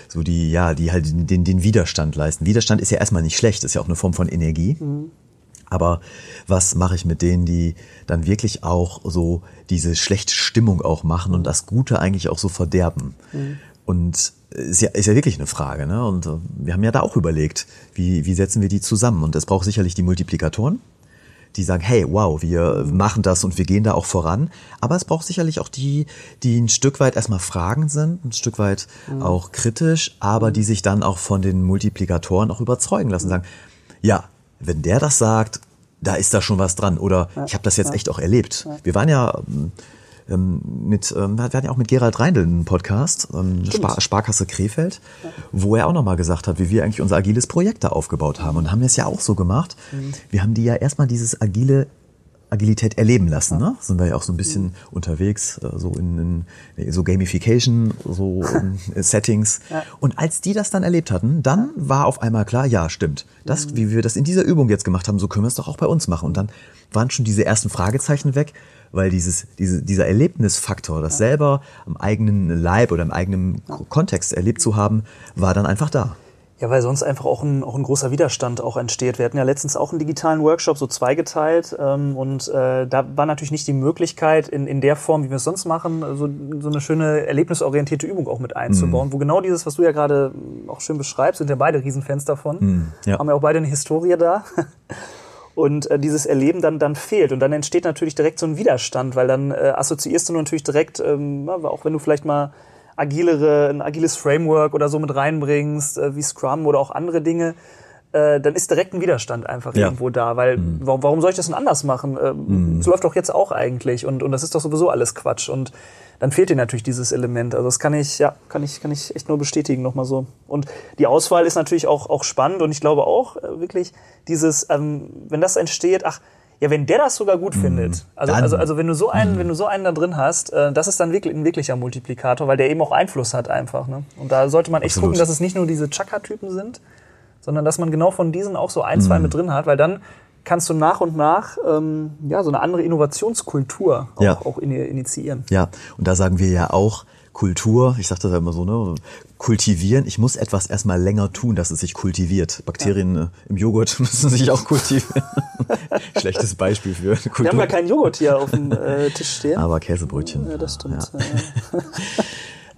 so die, ja, die halt den, den Widerstand leisten. Widerstand ist ja erstmal nicht schlecht, ist ja auch eine Form von Energie. Aber was mache ich mit denen, die dann wirklich auch so diese schlechte Stimmung auch machen und das Gute eigentlich auch so verderben? Und ist ja, ist ja wirklich eine Frage. Ne? Und äh, wir haben ja da auch überlegt, wie, wie setzen wir die zusammen? Und es braucht sicherlich die Multiplikatoren, die sagen, hey, wow, wir machen das und wir gehen da auch voran. Aber es braucht sicherlich auch die, die ein Stück weit erstmal fragend sind, ein Stück weit auch kritisch, aber die sich dann auch von den Multiplikatoren auch überzeugen lassen, sagen, ja, wenn der das sagt, da ist da schon was dran. Oder ich habe das jetzt echt auch erlebt. Wir waren ja ähm, mit, ähm, wir hatten ja auch mit Gerald Reindl einen Podcast, ähm, Spar Sparkasse Krefeld, wo er auch nochmal gesagt hat, wie wir eigentlich unser agiles Projekt da aufgebaut haben. Und haben wir es ja auch so gemacht. Wir haben die ja erstmal dieses agile Agilität erleben lassen. Ne? Sind wir ja auch so ein bisschen unterwegs, äh, so in, in so Gamification, so Settings. Und als die das dann erlebt hatten, dann war auf einmal klar, ja, stimmt. Das, wie wir das in dieser Übung jetzt gemacht haben, so können wir es doch auch bei uns machen. Und dann waren schon diese ersten Fragezeichen weg, weil dieses, diese, dieser Erlebnisfaktor, das selber am eigenen Leib oder im eigenen Kontext erlebt zu haben, war dann einfach da. Ja, weil sonst einfach auch ein, auch ein großer Widerstand auch entsteht. Wir hatten ja letztens auch einen digitalen Workshop, so zweigeteilt. Ähm, und äh, da war natürlich nicht die Möglichkeit, in, in der Form, wie wir es sonst machen, so, so eine schöne erlebnisorientierte Übung auch mit einzubauen, wo genau dieses, was du ja gerade auch schön beschreibst, sind ja beide Riesenfans davon, ja. haben ja auch beide eine Historie da. Und äh, dieses Erleben dann, dann fehlt. Und dann entsteht natürlich direkt so ein Widerstand, weil dann äh, assoziierst du natürlich direkt, ähm, auch wenn du vielleicht mal agilere, ein agiles Framework oder so mit reinbringst, äh, wie Scrum oder auch andere Dinge, äh, dann ist direkt ein Widerstand einfach Ja. irgendwo da, weil warum, warum soll ich das denn anders machen? Ähm, Es läuft doch jetzt auch eigentlich und, und das ist doch sowieso alles Quatsch und dann fehlt dir natürlich dieses Element. Also das kann ich, ja, kann ich, kann ich echt nur bestätigen nochmal so. Und die Auswahl ist natürlich auch, auch spannend und ich glaube auch äh, wirklich dieses, ähm, wenn das entsteht, ach, ja, wenn der das sogar gut findet, also, Dann- also, also wenn du so einen, wenn du so einen da drin hast, äh, das ist dann wirklich ein wirklicher Multiplikator, weil der eben auch Einfluss hat einfach. Ne? Und da sollte man echt Absolut. gucken, dass es nicht nur diese Chaka-Typen sind, sondern dass man genau von diesen auch so ein, zwei mit drin hat, weil dann kannst du nach und nach ähm, ja, so eine andere Innovationskultur auch, Ja. auch in, initiieren. Ja, und da sagen wir ja auch, Kultur, ich sage das ja immer so, ne, kultivieren, ich muss etwas erstmal länger tun, dass es sich kultiviert. Bakterien äh, im Joghurt müssen sich auch kultivieren. Schlechtes Beispiel für Kultur. Wir haben gar keinen Joghurt hier auf dem äh, Tisch stehen. Aber Käsebrötchen. ja, das stimmt. Ja. Ja.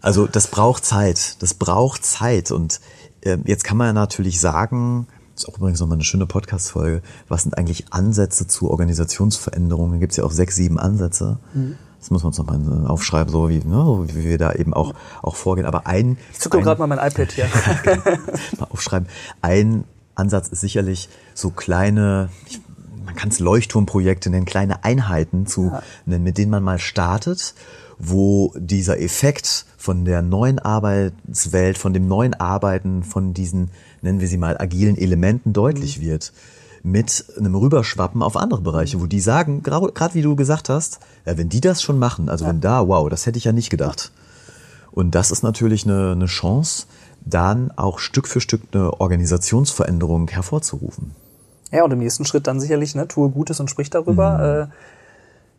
Also das braucht Zeit. Das braucht Zeit. Und ähm, jetzt kann man ja natürlich sagen, das ist auch übrigens nochmal eine schöne Podcast-Folge, was sind eigentlich Ansätze zur Organisationsveränderung? Da gibt's ja auch sechs, sieben Ansätze. Mhm. Das muss man uns nochmal aufschreiben, so wie, ne, so wie wir da eben auch, auch vorgehen. Aber ein, Ich zucke gerade mal mein iPad hier. mal aufschreiben. Ein Ansatz ist sicherlich so kleine, ich, man kann es Leuchtturmprojekte nennen, kleine Einheiten zu nennen, mit denen man mal startet, wo dieser Effekt von der neuen Arbeitswelt, von dem neuen Arbeiten, von diesen, nennen wir sie mal, agilen Elementen deutlich wird. Mit einem Rüberschwappen auf andere Bereiche, wo die sagen, gerade wie du gesagt hast, ja, wenn die das schon machen, also wenn da, wow, das hätte ich ja nicht gedacht. Und das ist natürlich eine, eine Chance, dann auch Stück für Stück eine Organisationsveränderung hervorzurufen. Ja, und im nächsten Schritt dann sicherlich, ne, tue Gutes und sprich darüber. Äh,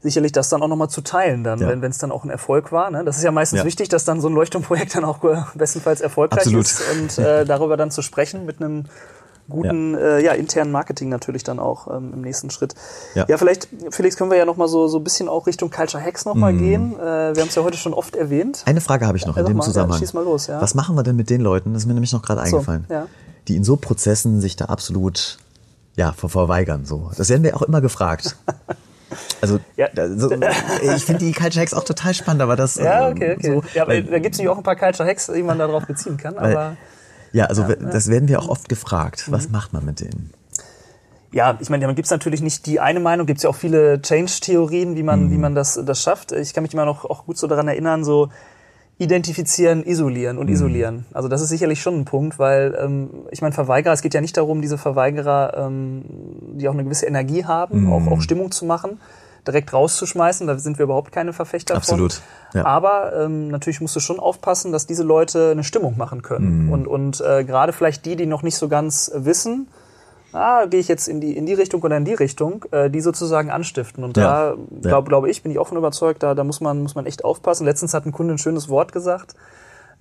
sicherlich das dann auch nochmal zu teilen, dann, Ja. wenn es dann auch ein Erfolg war. Ne? Das ist ja meistens Ja. wichtig, dass dann so ein Leuchtturmprojekt dann auch bestenfalls erfolgreich Absolut. ist und äh, darüber dann zu sprechen mit einem guten ja. Äh, ja, internen Marketing natürlich dann auch ähm, im nächsten Schritt. Ja, Ja. vielleicht, Felix, können wir ja nochmal so, so ein bisschen auch Richtung Culture Hacks nochmal gehen. Äh, wir haben es ja heute schon oft erwähnt. Eine Frage habe ich noch Ja, in dem mal, Zusammenhang. schieß mal los, ja. Was machen wir denn mit den Leuten, das ist mir nämlich noch gerade so, eingefallen, die in so Prozessen sich da absolut ja, ver verweigern. So. Das werden wir auch immer gefragt. Also Ja. da- so, ich finde die Culture Hacks auch total spannend, aber das Ja, ähm, okay, okay. So, ja, aber da gibt es natürlich auch ein paar Culture Hacks, die man darauf beziehen kann. weil- Aber ja, also das werden wir auch oft gefragt. Mhm. Was macht man mit denen? Ja, ich meine, man gibt es natürlich nicht die eine Meinung, gibt es ja auch viele Change-Theorien, wie man, wie man das, das schafft. Ich kann mich immer noch auch gut so daran erinnern, so identifizieren, isolieren und isolieren. Also das ist sicherlich schon ein Punkt, weil ähm, ich meine, Verweigerer, es geht ja nicht darum, diese Verweigerer, ähm, die auch eine gewisse Energie haben, auch, auch Stimmung zu machen, direkt rauszuschmeißen. Da sind wir überhaupt keine Verfechter Absolut, von. ja. Aber ähm, natürlich musst du schon aufpassen, dass diese Leute eine Stimmung machen können. Und, und äh, gerade vielleicht die, die noch nicht so ganz wissen, ah, gehe ich jetzt in die, in die Richtung oder in die Richtung, äh, die sozusagen anstiften. Und Ja. da glaube glaube ich, bin ich auch von überzeugt, da, da muss, man, muss man echt aufpassen. Letztens hat ein Kunde ein schönes Wort gesagt,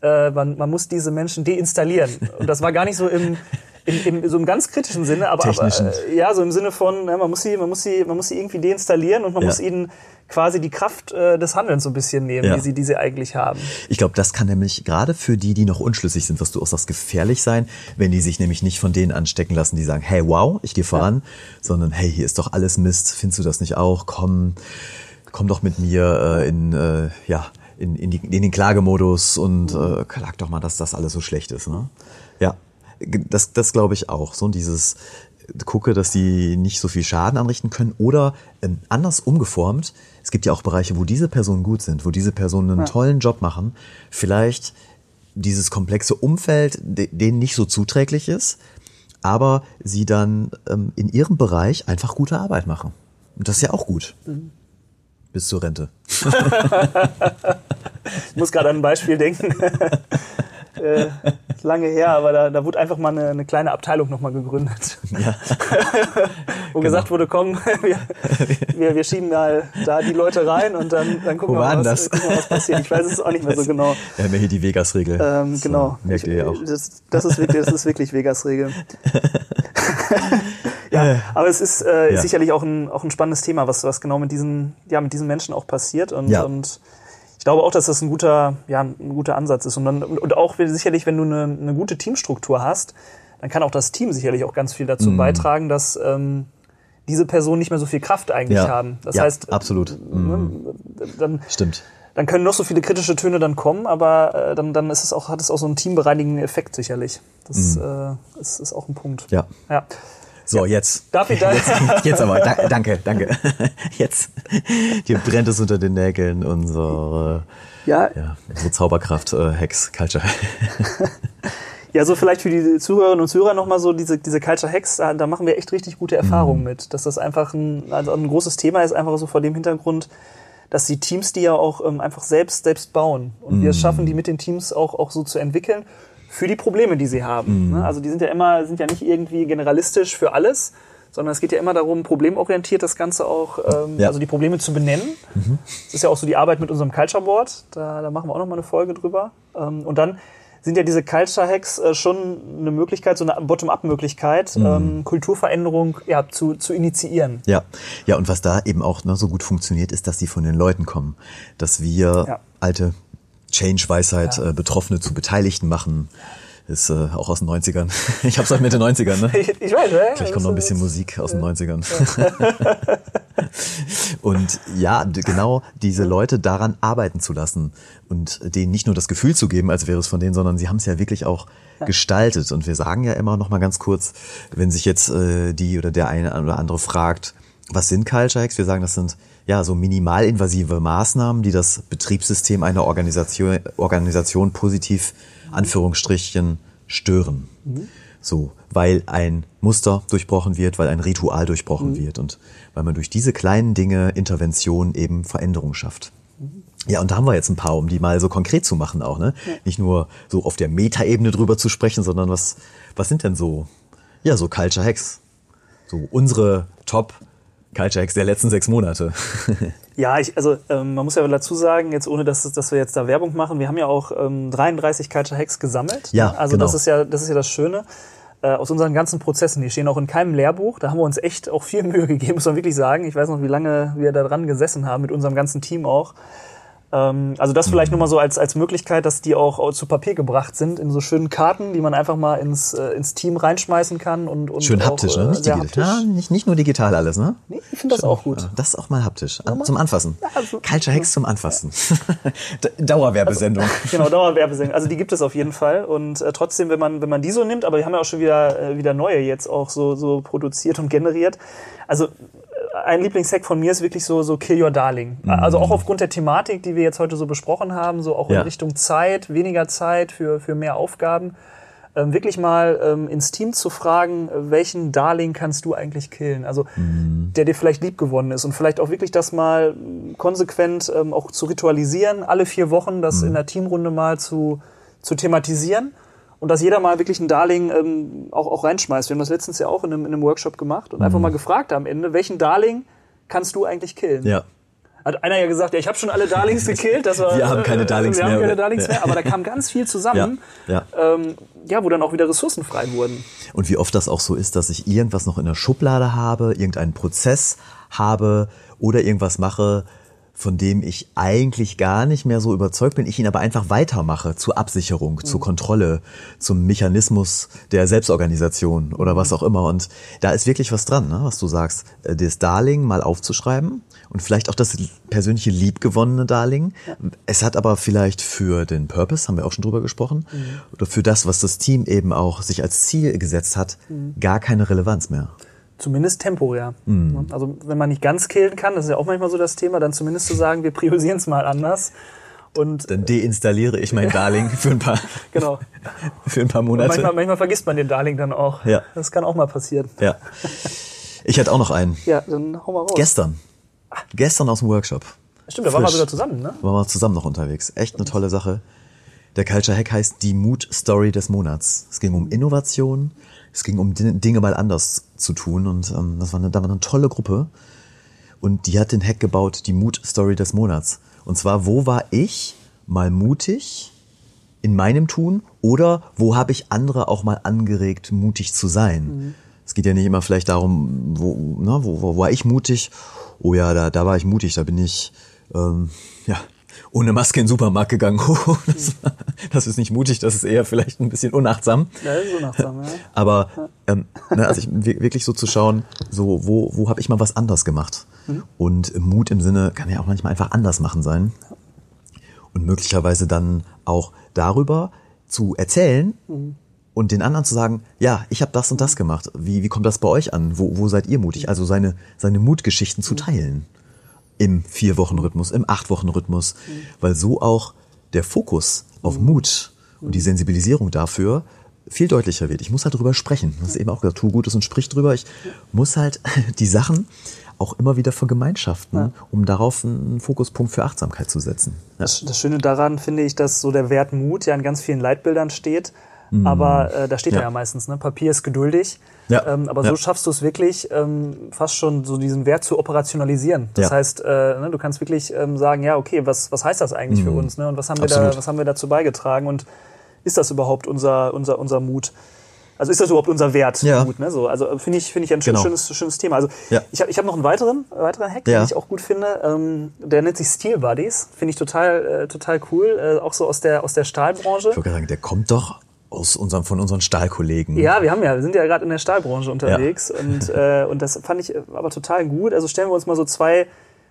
äh, man, man muss diese Menschen deinstallieren. Und das war gar nicht so im, im, im, so im ganz kritischen Sinne, aber, aber äh, ja, so im Sinne von, ne, man, muss sie, man, muss sie, man muss sie irgendwie deinstallieren und man Ja. muss ihnen quasi die Kraft äh, des Handelns so ein bisschen nehmen, Ja. die, sie, die sie eigentlich haben. Ich glaube, das kann nämlich gerade für die, die noch unschlüssig sind, was du auch sagst, gefährlich sein, wenn die sich nämlich nicht von denen anstecken lassen, die sagen, hey, wow, ich gehe voran, sondern hey, hier ist doch alles Mist, findest du das nicht auch? Komm, komm doch mit mir äh, in, äh, ja, in, in, die, in den Klagemodus und äh, klag doch mal, dass das alles so schlecht ist. Ne? Ja, das, das glaube ich auch. So dieses gucke, dass die nicht so viel Schaden anrichten können oder ähm, anders umgeformt. Es gibt ja auch Bereiche, wo diese Personen gut sind, wo diese Personen einen tollen Job machen. Vielleicht dieses komplexe Umfeld de- denen nicht so zuträglich ist, aber sie dann ähm, in ihrem Bereich einfach gute Arbeit machen. Und das ist ja auch gut. Bis zur Rente. Ich muss gerade an ein Beispiel denken. äh, ist lange her, aber da, da wurde einfach mal eine, eine kleine Abteilung nochmal gegründet. Wo Genau. gesagt wurde, komm, wir, wir, wir schieben mal da die Leute rein und dann, dann gucken, Wo wir mal, was, das? gucken wir, was passiert. Ich weiß es auch nicht mehr so genau. Ja hier die Vegas-Regel. Ähm, äh, genau. Merkt ihr ja auch. Das, das, ist wirklich, das ist wirklich Vegas-Regel. ja, aber es ist, äh, Ja. sicherlich auch ein, auch ein spannendes Thema, was, was genau mit diesen, ja, mit diesen Menschen auch passiert. Und, Ja. und ich glaube auch, dass das ein guter, ja, ein guter Ansatz ist. Und, dann, und auch sicherlich, wenn du eine, eine gute Teamstruktur hast, dann kann auch das Team sicherlich auch ganz viel dazu Mhm. beitragen, dass ähm, diese Personen nicht mehr so viel Kraft eigentlich Ja. haben. Das Ja, heißt, absolut. Mhm. dann, Stimmt. dann können noch so viele kritische Töne dann kommen, aber äh, dann, dann ist es auch, hat es auch so einen teambereinigenden Effekt sicherlich. Das äh, ist, ist auch ein Punkt. Mhm. Ja. ja. So, jetzt. Darf ich da- Jetzt, jetzt aber. Da, danke, danke. Jetzt. Dir brennt es unter den Nägeln, unsere, Ja, ja, unsere Zauberkraft, äh, Hex, Culture. ja, so vielleicht für die Zuhörerinnen und Zuhörer nochmal so diese, diese Culture Hacks, da, da machen wir echt richtig gute Erfahrungen Mhm. mit. Dass das einfach ein, also ein großes Thema ist, einfach so vor dem Hintergrund, dass die Teams die ja auch ähm, einfach selbst, selbst bauen. Und Mhm. wir es schaffen, die mit den Teams auch, auch so zu entwickeln für die Probleme, die sie haben. Mhm. Ne? Also die sind ja immer, sind ja nicht irgendwie generalistisch für alles, sondern es geht ja immer darum, problemorientiert das Ganze auch, ähm, Ja. also die Probleme zu benennen. Das ist ja auch so die Arbeit mit unserem Culture Board. Da, da machen wir auch noch mal eine Folge drüber. Ähm, und dann sind ja diese Culture Hacks äh, schon eine Möglichkeit, so eine Bottom-up-Möglichkeit, Mhm. ähm, Kulturveränderung ja, zu, zu initiieren. Ja, ja, und was da eben auch ne, so gut funktioniert, ist, dass sie von den Leuten kommen. Dass wir Ja. alte Change-Weisheit äh, Betroffene zu Beteiligten machen. Ist äh, auch aus den 90ern. Ich hab's seit Mitte 90ern, ne? Ich, ich weiß, ne? Vielleicht kommt noch ein bisschen Musik aus den 90ern. Und ja, genau diese Leute daran arbeiten zu lassen und denen nicht nur das Gefühl zu geben, als wäre es von denen, sondern sie haben es ja wirklich auch gestaltet. Und wir sagen ja immer noch mal ganz kurz, wenn sich jetzt äh, die oder der eine oder andere fragt, was sind Culture Hacks? Wir sagen, das sind ja so minimalinvasive Maßnahmen, die das Betriebssystem einer Organisation, Organisation positiv, Anführungsstrichen, stören. So, weil ein Muster durchbrochen wird, weil ein Ritual durchbrochen wird und weil man durch diese kleinen Dinge Intervention eben Veränderung schafft. Ja, und da haben wir jetzt ein paar, um die mal so konkret zu machen auch, ne? Nicht nur so auf der Metaebene drüber zu sprechen, sondern was, was sind denn so, ja, so Culture Hacks? So unsere Top Culture Hacks der letzten sechs Monate. Ja, ich, also ähm, man muss ja dazu sagen, jetzt ohne dass, dass wir jetzt da Werbung machen, wir haben ja auch ähm, 33 Culture Hacks gesammelt. Ja, Also genau. das ist ja, das ist ja das Schöne. Äh, aus unseren ganzen Prozessen, die stehen auch in keinem Lehrbuch. Da haben wir uns echt auch viel Mühe gegeben, muss man wirklich sagen. Ich weiß noch, wie lange wir da dran gesessen haben, mit unserem ganzen Team auch. Ähm, also das vielleicht nur mal so als, als Möglichkeit, dass die auch, zu Papier gebracht sind in so schönen Karten, die man einfach mal ins, äh, ins Team reinschmeißen kann. Und, und Schön haptisch, äh, ne? Nicht sehr digital. haptisch. Ja, nicht, nicht nur digital alles, ne? Nee, ich finde das auch gut. Ja, Das ist auch mal haptisch. An, zum Anfassen. also- Culture Hacks zum Anfassen. D- Dauerwerbesendung. Genau, Dauerwerbesendung. Also die gibt es auf jeden Fall. Und äh, trotzdem, wenn man, wenn man die so nimmt, aber wir haben ja auch schon wieder, äh, wieder neue jetzt auch so, so produziert und generiert. Also äh, ein Lieblingshack von mir ist wirklich so, so Kill Your Darling. Also auch aufgrund der Thematik, die wir jetzt heute so besprochen haben, so auch Ja. in Richtung Zeit, weniger Zeit für, für mehr Aufgaben. Ähm, wirklich mal ähm, ins Team zu fragen, welchen Darling kannst du eigentlich killen? Also der dir vielleicht lieb gewonnen ist und vielleicht auch wirklich das mal konsequent ähm, auch zu ritualisieren, alle vier Wochen das in der Teamrunde mal zu, zu thematisieren und dass jeder mal wirklich ein Darling ähm, auch, auch reinschmeißt. Wir haben das letztens ja auch in einem, in einem Workshop gemacht und einfach mal gefragt am Ende, welchen Darling kannst du eigentlich killen? Ja. Hat einer ja gesagt, ja, ich habe schon alle Darlings gekillt. Das war, Wir haben keine Darlings wir mehr, haben keine oder? Darlings Ja. mehr, aber da kam ganz viel zusammen, Ja, Ähm, ja, wo dann auch wieder Ressourcen frei wurden. Und wie oft das auch so ist, dass ich irgendwas noch in der Schublade habe, irgendeinen Prozess habe oder irgendwas mache, von dem ich eigentlich gar nicht mehr so überzeugt bin, ich ihn aber einfach weitermache zur Absicherung, zur Kontrolle, zum Mechanismus der Selbstorganisation oder was auch immer. Und da ist wirklich was dran, ne, was du sagst. Äh, Das Darling mal aufzuschreiben und vielleicht auch das persönliche liebgewonnene Darling. Es hat aber vielleicht für den Purpose, haben wir auch schon drüber gesprochen, oder für das, was das Team eben auch sich als Ziel gesetzt hat, gar keine Relevanz mehr. Zumindest temporär. Also wenn man nicht ganz killen kann, das ist ja auch manchmal so das Thema, dann zumindest zu sagen, wir priorisieren es mal anders. Und Dann deinstalliere ich mein Darling für ein paar, genau. für ein paar Monate. Manchmal, manchmal vergisst man den Darling dann auch. Ja. Das kann auch mal passieren. Ja. Ich hatte auch noch einen. Ja, dann hau mal raus. Gestern. Gestern aus dem Workshop. Stimmt, da waren wir sogar zusammen, ne? Waren wir zusammen noch unterwegs. Echt eine tolle Sache. Der Culture Hack heißt die Mood Story des Monats. Es ging um Innovation, es ging um Din- Dinge mal anders zu tun und ähm, das war eine, da war eine tolle Gruppe und die hat den Hack gebaut, die Mood Story des Monats. Und zwar, wo war ich mal mutig in meinem Tun oder wo habe ich andere auch mal angeregt, mutig zu sein? Es geht ja nicht immer vielleicht darum, wo, ne, wo, wo war ich mutig? Oh ja, da, da war ich mutig, da bin ich ähm, ja, ohne Maske in den Supermarkt gegangen. Oh, das, das ist nicht mutig, das ist eher vielleicht ein bisschen unachtsam. Ja, das ist so nachsam, ja. Aber ähm, ne, also ich, wir- wirklich so zu schauen, so wo, wo habe ich mal was anders gemacht? Und Mut im Sinne kann ja auch manchmal einfach anders machen sein. Und möglicherweise dann auch darüber zu erzählen und den anderen zu sagen, ja, ich habe das und das gemacht. Wie, wie kommt das bei euch an? Wo, wo seid ihr mutig? Also seine, seine Mutgeschichten zu teilen. Im Vier-Wochen-Rhythmus, im Acht-Wochen-Rhythmus. Weil so auch der Fokus auf Mut und die Sensibilisierung dafür viel deutlicher wird. Ich muss halt drüber sprechen. Das ist eben auch gesagt, tu Gutes und sprich drüber. Ich muss halt die Sachen auch immer wieder vergemeinschaften, um darauf einen Fokuspunkt für Achtsamkeit zu setzen. Ja. Das, Schöne daran finde ich, dass so der Wert Mut ja in ganz vielen Leitbildern steht. Aber äh, da steht ja. Ja. ja meistens, ne? Papier ist geduldig. Ja. Ähm, aber Ja. so schaffst du es wirklich, ähm, fast schon so diesen Wert zu operationalisieren. Das Ja. heißt, äh, ne, du kannst wirklich ähm, sagen, ja, okay, was, was heißt das eigentlich für uns? Ne? Und was haben, wir da, Mhm. Was haben wir dazu beigetragen? Und ist das überhaupt unser, unser, unser Mut? Also ist das überhaupt unser Wert, Ja. Mut? Ne? So, also äh, finde ich, finde ich ein Genau. schönes, schönes Thema. Also Ja. ich habe ich hab noch einen weiteren, weiteren Hack, Ja. den ich auch gut finde. Ähm, der nennt sich Steel Buddies. Finde ich total, äh, total cool. Äh, auch so aus der, aus der Stahlbranche. Ich gerade sagen, der kommt doch aus unseren, von unseren Stahlkollegen. Ja, wir haben ja, wir sind ja gerade in der Stahlbranche unterwegs und, äh, und das fand ich aber total gut. Also stellen wir uns mal so zwei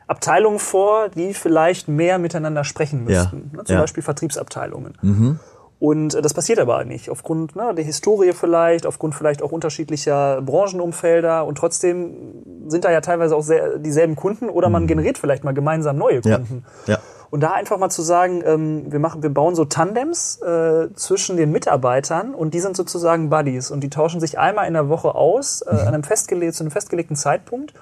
Abteilungen vor, die vielleicht mehr miteinander sprechen Ja, müssten. Ne? Zum ja. Beispiel Vertriebsabteilungen. Und äh, das passiert aber nicht. Aufgrund ne, der Historie vielleicht, aufgrund vielleicht auch unterschiedlicher Branchenumfelder und trotzdem sind da ja teilweise auch sehr, dieselben Kunden oder man generiert vielleicht mal gemeinsam neue Ja, Kunden. ja. Und da einfach mal zu sagen, ähm, wir machen, wir bauen so Tandems äh, zwischen den Mitarbeitern und die sind sozusagen Buddies und die tauschen sich einmal in der Woche aus, äh, an einem festgeleg zu einem festgelegten Zeitpunkt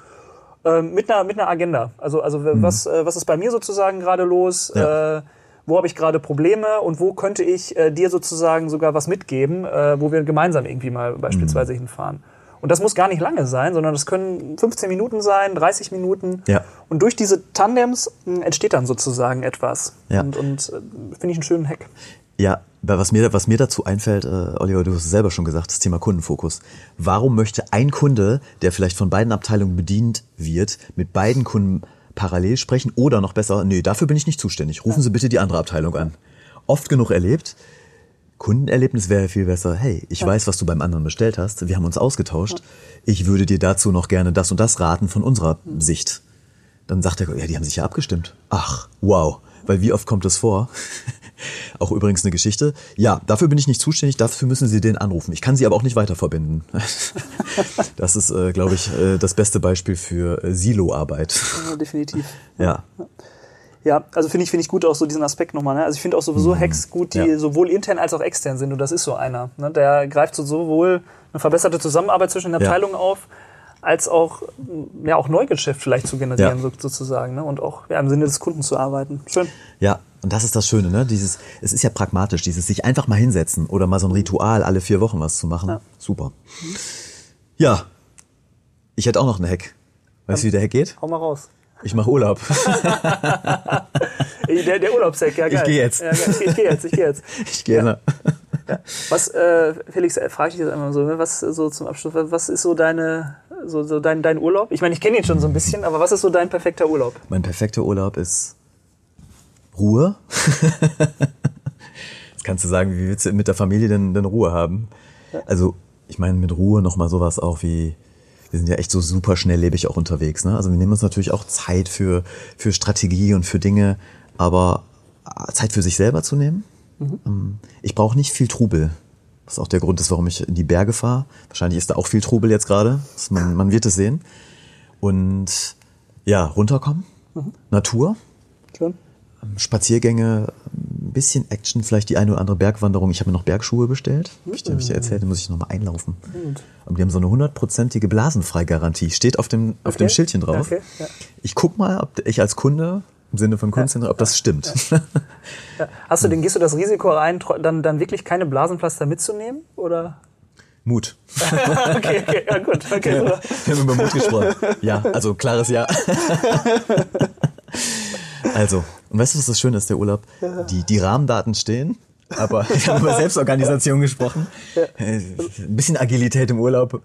ähm, mit einer mit einer Agenda. Also also was äh, was ist bei mir sozusagen gerade los? Ja. Äh, wo habe ich gerade Probleme und wo könnte ich äh, dir sozusagen sogar was mitgeben, äh, wo wir gemeinsam irgendwie mal beispielsweise hinfahren. Und das muss gar nicht lange sein, sondern das können 15 Minuten sein, 30 Minuten. Ja. Und durch diese Tandems mh, entsteht dann sozusagen etwas. Ja. Und, und äh, finde ich einen schönen Hack. Ja, was mir, was mir dazu einfällt, äh, Oliver, du hast es selber schon gesagt, das Thema Kundenfokus. Warum möchte ein Kunde, der vielleicht von beiden Abteilungen bedient wird, mit beiden Kunden parallel sprechen oder noch besser, nee, dafür bin ich nicht zuständig. Rufen Sie bitte die andere Abteilung an. Oft genug erlebt, Kundenerlebnis wäre viel besser. Hey, ich weiß, was du beim anderen bestellt hast. Wir haben uns ausgetauscht. Ich würde dir dazu noch gerne das und das raten von unserer Sicht. Dann sagt er, ja, die haben sich ja abgestimmt. Ach, wow. Weil wie oft kommt es vor? auch übrigens eine Geschichte. Ja, dafür bin ich nicht zuständig, dafür müssen Sie den anrufen. Ich kann Sie aber auch nicht weiter verbinden. das ist, äh, glaube ich, äh, das beste Beispiel für äh, Siloarbeit. Ja, definitiv. ja. Ja, also finde ich, finde ich gut auch so diesen Aspekt nochmal. Ne? Also ich finde auch sowieso Hacks gut, die Mhm. Ja. sowohl intern als auch extern sind. Und das ist so einer. Ne? Der greift so sowohl eine verbesserte Zusammenarbeit zwischen den Ja. Abteilungen auf, als auch, ja, auch Neugeschäft vielleicht zu generieren, Ja. so, sozusagen. Ne? Und auch ja, im Sinne des Kunden zu arbeiten. Schön. Ja, und das ist das Schöne, ne? Dieses, es ist ja pragmatisch, dieses sich einfach mal hinsetzen oder mal so ein Ritual alle vier Wochen was zu machen. Ja. Super. Ja, ich hätte auch noch einen Hack. Weißt du, wie der Hack geht? Hau mal raus. Ich mache Urlaub. Der, der Urlaubshack, ja geil. geh jetzt. Ja, ich, ich gehe jetzt, ich gehe jetzt. Ich gehe. ne? Was, äh, Felix, äh, frage ich dich jetzt einmal so, ne? was so zum Abschluss, was- was ist so deine, so, so dein, dein Urlaub? Ich meine, ich kenne ihn schon so ein bisschen, aber was ist so dein perfekter Urlaub? Mein perfekter Urlaub ist Ruhe. Jetzt kannst du sagen, wie willst du mit der Familie denn, denn Ruhe haben? Also, ich meine mit Ruhe nochmal sowas auch wie, wir sind ja echt so super schnelllebig auch unterwegs. Ne? Also wir nehmen uns natürlich auch Zeit für, für Strategie und für Dinge, aber äh, Zeit für sich selber zu nehmen. Ähm, Ich brauche nicht viel Trubel. Was auch der Grund ist, warum ich in die Berge fahre. Wahrscheinlich ist da auch viel Trubel jetzt gerade. Das- Man, man wird es sehen. Und ja, runterkommen, Natur, Schön. Spaziergänge, ein bisschen Action, vielleicht die eine oder andere Bergwanderung. Ich habe mir noch Bergschuhe bestellt. Hab ich, hab ich dir erzählt, da muss ich nochmal einlaufen. Aber die haben so eine hundertprozentige Blasenfreigarantie. Steht auf dem, auf dem. Schildchen drauf. Okay, ja. Ich guck mal, ob ich als Kunde im Sinne von Kunstzentrum, ob das stimmt. Ja. Hast du denn, gehst du das Risiko rein, dann, dann wirklich keine Blasenpflaster mitzunehmen? Oder? Mut. Okay, okay, ja gut, okay, super. Wir haben über Mut gesprochen. Ja, also klares Ja. Also, und weißt du, was das Schöne ist, der Urlaub? Die, die Rahmendaten stehen, aber wir haben über Selbstorganisation gesprochen. Äh, Ein bisschen Agilität im Urlaub.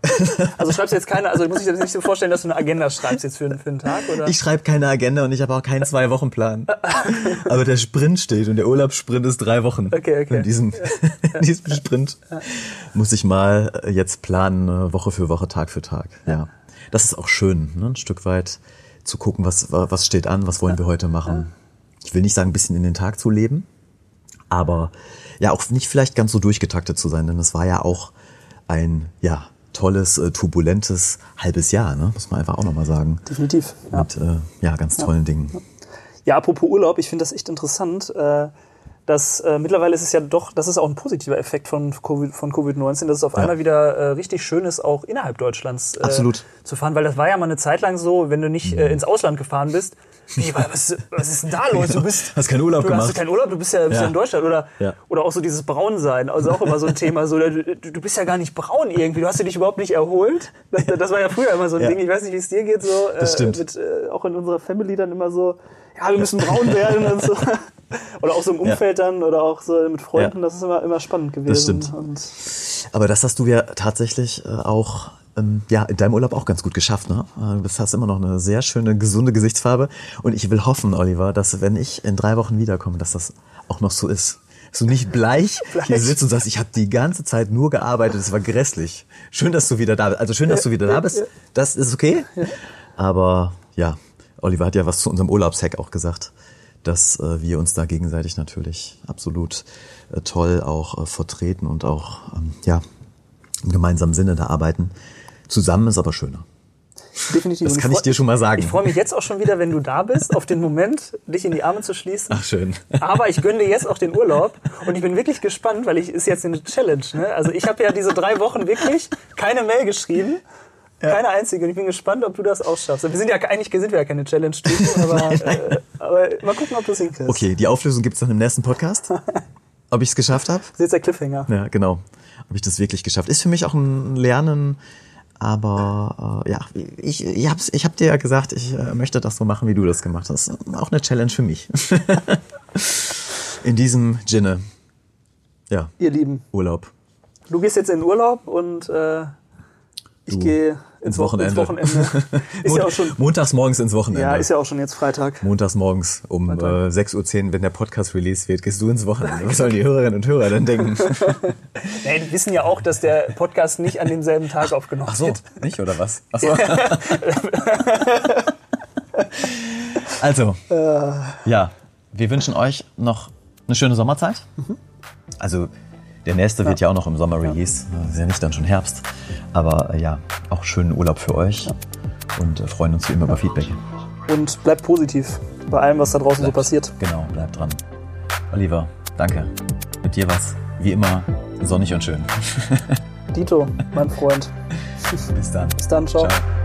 Also schreibst du jetzt keine, also muss ich dir nicht so vorstellen, dass du eine Agenda schreibst jetzt für, für einen Tag, oder? Ich schreibe keine Agenda und ich habe auch keinen Zwei-Wochen-Plan. Aber der Sprint steht und der Urlaubssprint ist drei Wochen. Okay, okay. In diesem, in diesem Sprint muss ich mal äh, jetzt planen, äh, Woche für Woche, Tag für Tag. Ja. Das ist auch schön, ne? ein Stück weit zu gucken, was, was steht an, was wollen wir heute machen. Ich will nicht sagen, ein bisschen in den Tag zu leben, aber ja, auch nicht vielleicht ganz so durchgetaktet zu sein, denn es war ja auch ein, ja, tolles, äh, turbulentes halbes Jahr, ne? muss man einfach auch nochmal sagen Definitiv. Ja. mit äh, ja, ganz tollen Dingen. Ja, apropos Urlaub, ich finde das echt interessant. Äh, dass äh, mittlerweile ist es ja doch, das ist auch ein positiver Effekt von Covid, von Covid-19, dass es auf Ja. einmal wieder äh, richtig schön ist, auch innerhalb Deutschlands äh, Absolut. Mhm. zu fahren, weil das war ja mal eine Zeit lang so, wenn du nicht äh, ins Ausland gefahren bist, wie, was, was ist denn da los? Du bist Hast keinen Urlaub du, gemacht. Hast du keinen Urlaub, du bist ja, bist ja. Ja. in Deutschland oder Ja. oder auch so dieses Braunsein, also auch immer so ein Thema, so du, du bist ja gar nicht braun irgendwie, du hast dich überhaupt nicht erholt. Das, das war ja früher immer so ein. Ding, ich weiß nicht, wie es dir geht, so Das stimmt. mit äh, auch in unserer Family dann immer so, ja, wir müssen braun werden und so. Oder auch so im Umfeld dann oder auch so mit Freunden, das ist immer, immer spannend gewesen. stimmt. Und Aber das hast du ja tatsächlich äh, auch ähm, ja, in deinem Urlaub auch ganz gut geschafft. Ne? Äh, Du hast immer noch eine sehr schöne, gesunde Gesichtsfarbe. Und ich will hoffen, Oliver, dass wenn ich in drei Wochen wiederkomme, dass das auch noch so ist. dass du nicht bleich, hier sitzt und sagst, ich habe die ganze Zeit nur gearbeitet, es war grässlich. Schön, dass du wieder da bist. Also schön, dass du wieder da bist. Das ist okay. Aber ja, Oliver hat ja was zu unserem Urlaubshack auch gesagt, dass äh, wir uns da gegenseitig natürlich absolut äh, toll auch äh, vertreten und auch ähm, ja im gemeinsamen Sinne da arbeiten. Zusammen ist aber schöner. Definitiv. Das kann ich freu- dir schon mal sagen. Ich freue mich jetzt auch schon wieder, wenn du da bist, auf den Moment, dich in die Arme zu schließen. Ach schön. Aber ich gönne dir jetzt auch den Urlaub und ich bin wirklich gespannt, weil ich ist jetzt eine Challenge. Ne? Also ich habe ja diese drei Wochen wirklich keine Mail geschrieben, keine einzige. Und ich bin gespannt, ob du das auch schaffst. Wir sind ja eigentlich sind wir ja keine Challenge-Typen, aber, äh, aber mal gucken, ob du es hinkriegst. Okay, die Auflösung gibt's dann im nächsten Podcast. Ob ich es geschafft habe? Das ist jetzt der Cliffhanger. Ja, genau. Habe ich das wirklich geschafft? Ist für mich auch ein Lernen, aber äh, ja, ich, ich habe ich hab dir ja gesagt, ich äh, möchte das so machen, wie du das gemacht hast. Auch eine Challenge für mich. In diesem Ginne. Ja, Ihr Lieben, Urlaub. du gehst jetzt in Urlaub und äh, ich gehe ins Wo- Wochenende. Ins Wochenende. ist ja auch schon, Montags morgens ins Wochenende. ja, ist ja auch schon jetzt Freitag. Montags morgens um äh, 6.10 Uhr, wenn der Podcast released wird, gehst du ins Wochenende. Was sollen die Hörerinnen und Hörer denn denken? Nee, die wissen ja auch, dass der Podcast nicht an demselben Tag aufgenommen Ach so, wird. nicht oder was? Ach so. also, ja, wir wünschen euch noch eine schöne Sommerzeit. Also, der nächste wird ja auch noch im Sommer Release. Ist ja nicht dann schon Herbst. Aber äh, ja, auch schönen Urlaub für euch und äh, freuen uns wie immer über Feedback. Und bleibt positiv bei allem, was da draußen so passiert. Genau, bleibt dran. Oliver, danke. Mit dir was wie immer sonnig und schön. Dito, mein Freund. Bis dann. Bis dann, ciao. Ciao.